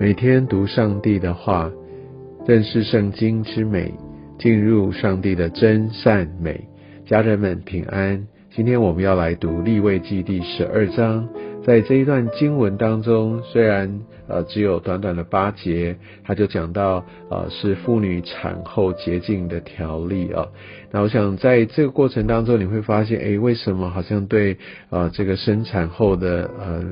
每天读上帝的话，认识圣经之美，进入上帝的真善美。家人们平安。今天我们要来读立位记第十二章。在这一段经文当中，虽然呃只有短短的八节，他就讲到呃是妇女产后洁净的条例啊。那我想在这个过程当中，你会发现，哎，为什么好像对呃这个生产后的呃。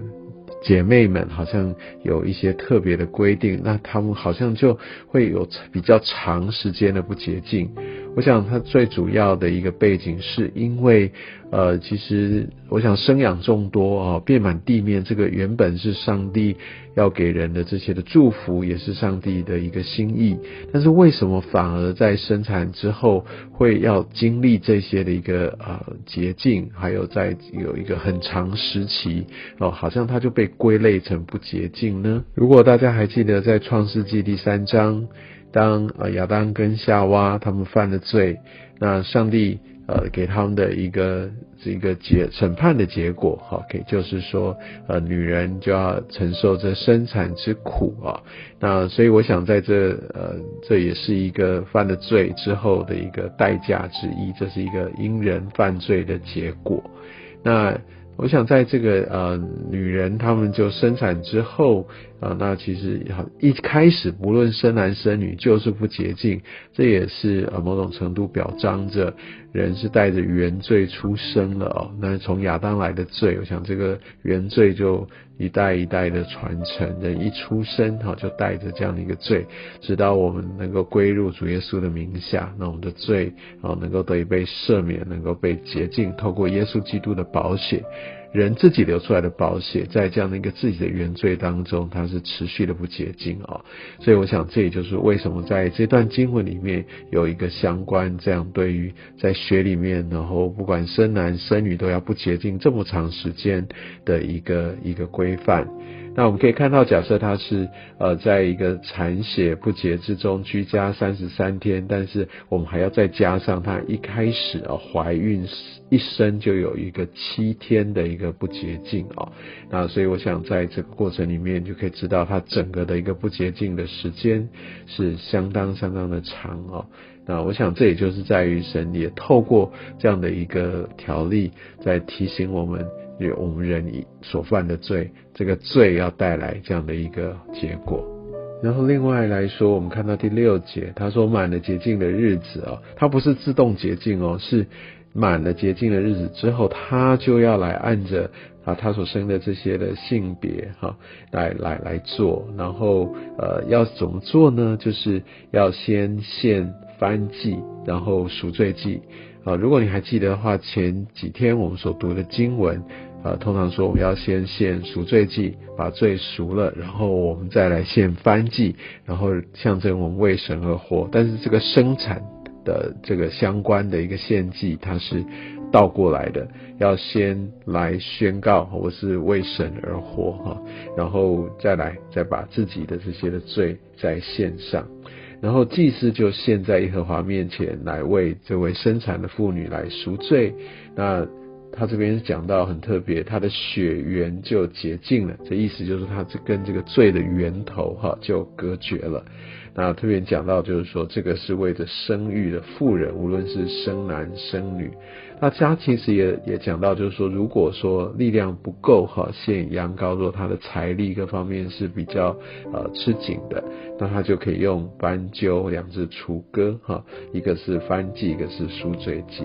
姐妹们好像有一些特别的规定，那她们好像就会有比较长时间的不洁净。我想它最主要的一个背景是因为，呃，其实我想生养众多啊，遍满地面，这个原本是上帝要给人的这些的祝福，也是上帝的一个心意。但是为什么反而在生产之后会要经历这些的一个呃洁净，还有在有一个很长时期哦，好像它就被归类成不洁净呢？如果大家还记得在创世纪第三章。当呃亚当跟夏娃他们犯了罪，那上帝呃给他们的一个这个结审判的结果，哈，给就是说呃女人就要承受这生产之苦啊，那所以我想在这呃这也是一个犯了罪之后的一个代价之一，这是一个因人犯罪的结果，那。我想在这个呃女人她们就生产之后啊，那其实一开始不论生男生女就是不洁净，这也是呃某种程度表彰着人是带着原罪出生了哦。那从亚当来的罪，我想这个原罪就一代一代的传承，人一出生哈就带着这样的一个罪，直到我们能够归入主耶稣的名下，那我们的罪啊能够得以被赦免，能够被洁净，透过耶稣基督的宝血。人自己流出来的宝血，在这样的一个自己的原罪当中，它是持续的不洁净啊。所以我想，这也就是为什么在这段经文里面有一个相关这样对于在血里面，然后不管生男生女都要不洁净这么长时间的一个一个规规范。那我们可以看到，假设她是呃在一个产血不洁之中居家三十三天，但是我们还要再加上她一开始啊怀孕一生就有一个七天的一个不洁净啊，那所以我想在这个过程里面就可以知道她整个的一个不洁净的时间是相当相当的长哦。那我想这也就是在于神也透过这样的一个条例在提醒我们。有我们人所犯的罪，这个罪要带来这样的一个结果。然后另外来说，我们看到第六节，他说满了洁净的日子啊，它不是自动洁净哦，是满了洁净的日子之后，他就要来按着啊他所生的这些的性别哈，来来来做。然后呃要怎么做呢？就是要先献翻祭，然后赎罪祭啊。如果你还记得的话，前几天我们所读的经文。呃，通常说我们要先献赎罪祭，把罪赎了，然后我们再来献翻祭，然后象征我们为神而活。但是这个生产的这个相关的一个献祭，它是倒过来的，要先来宣告我是为神而活哈，然后再来再把自己的这些的罪再献上，然后祭司就献在耶和华面前来为这位生产的妇女来赎罪，那。他这边讲到很特别，他的血缘就洁净了，这意思就是他这跟这个罪的源头哈就隔绝了。那特别讲到就是说，这个是为着生育的妇人，无论是生男生女。那他其实也也讲到，就是说，如果说力量不够哈，献羊羔，若他的财力各方面是比较呃吃紧的，那他就可以用斑鸠两只雏鸽哈，一个是番祭，一个是赎罪祭。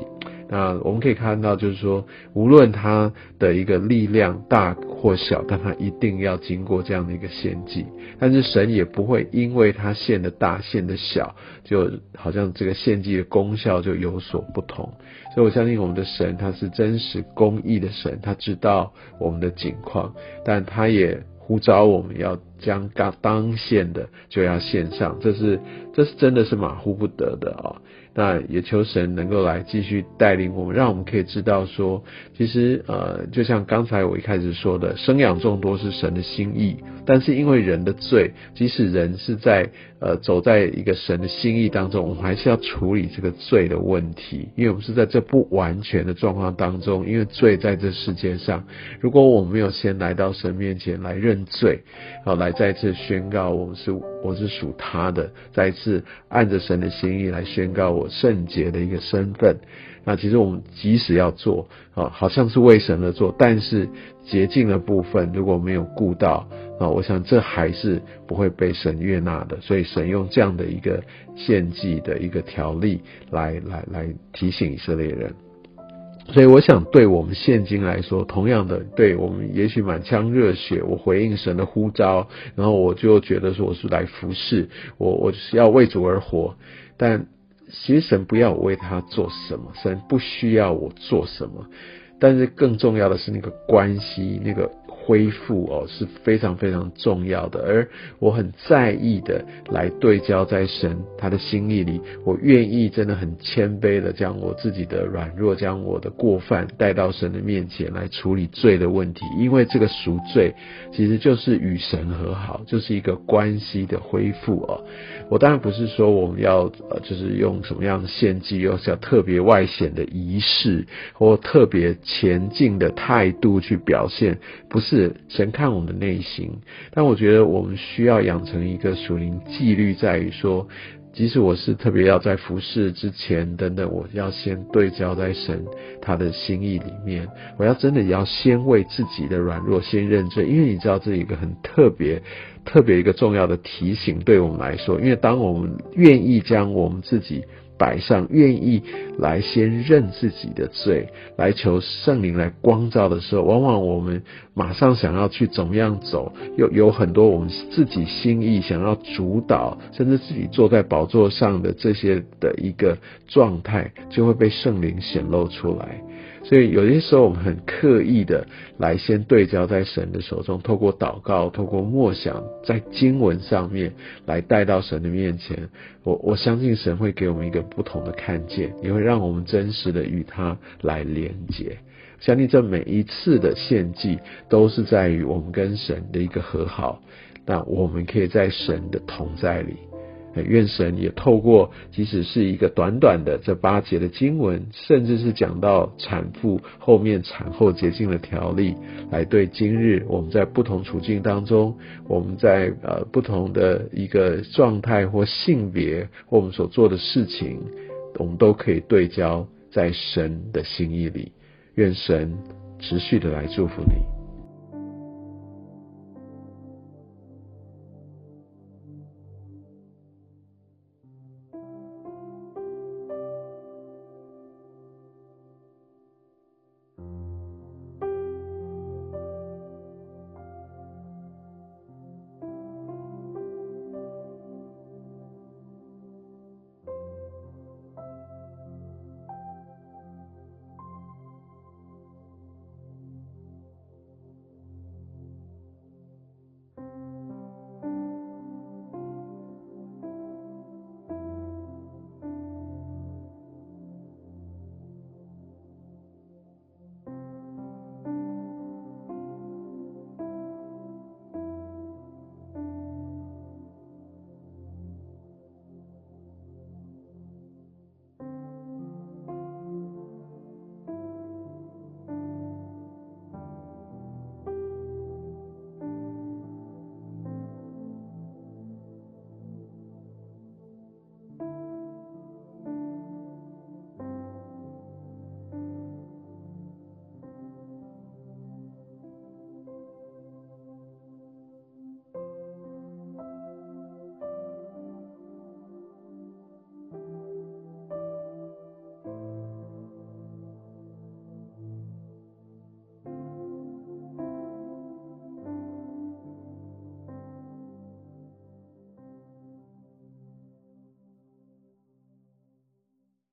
那我们可以看到，就是说，无论他的一个力量大或小，但他一定要经过这样的一个献祭。但是神也不会因为他献的大、献的小，就好像这个献祭的功效就有所不同。所以我相信我们的神他是真实公义的神，他知道我们的境况，但他也呼召我们要将当当献的就要献上，这是这是真的是马虎不得的啊。那也求神能够来继续带领我们，让我们可以知道说，其实呃，就像刚才我一开始说的，生养众多是神的心意，但是因为人的罪，即使人是在呃走在一个神的心意当中，我们还是要处理这个罪的问题，因为我们是在这不完全的状况当中，因为罪在这世界上，如果我们没有先来到神面前来认罪，好来。来再次宣告我们是我是属他的，再次按着神的心意来宣告我圣洁的一个身份。那其实我们即使要做啊，好像是为神而做，但是洁净的部分如果没有顾到啊，我想这还是不会被神悦纳的。所以神用这样的一个献祭的一个条例来来来提醒以色列人。所以我想，对我们现今来说，同样的，对我们也许满腔热血，我回应神的呼召，然后我就觉得说我是来服侍，我我是要为主而活，但。其实神不要我为他做什么，神不需要我做什么，但是更重要的是那个关系，那个。恢复哦是非常非常重要的，而我很在意的来对焦在神他的心意里，我愿意真的很谦卑的将我自己的软弱，将我的过犯带到神的面前来处理罪的问题，因为这个赎罪其实就是与神和好，就是一个关系的恢复哦。我当然不是说我们要呃就是用什么样的献祭，又是要特别外显的仪式或特别前进的态度去表现，不是。是神看我们的内心，但我觉得我们需要养成一个属灵纪律，在于说，即使我是特别要在服侍之前等等，我要先对焦在神他的心意里面，我要真的要先为自己的软弱先认罪，因为你知道这一个很特别、特别一个重要的提醒，对我们来说，因为当我们愿意将我们自己。摆上愿意来先认自己的罪，来求圣灵来光照的时候，往往我们马上想要去怎么样走，又有很多我们自己心意想要主导，甚至自己坐在宝座上的这些的一个状态，就会被圣灵显露出来。所以有些时候，我们很刻意的来先对焦在神的手中，透过祷告，透过默想，在经文上面来带到神的面前。我我相信神会给我们一个不同的看见，也会让我们真实的与他来连接。相信这每一次的献祭，都是在于我们跟神的一个和好。那我们可以在神的同在里。愿神也透过，即使是一个短短的这八节的经文，甚至是讲到产妇后面产后洁净的条例，来对今日我们在不同处境当中，我们在呃不同的一个状态或性别，或我们所做的事情，我们都可以对焦在神的心意里。愿神持续的来祝福你。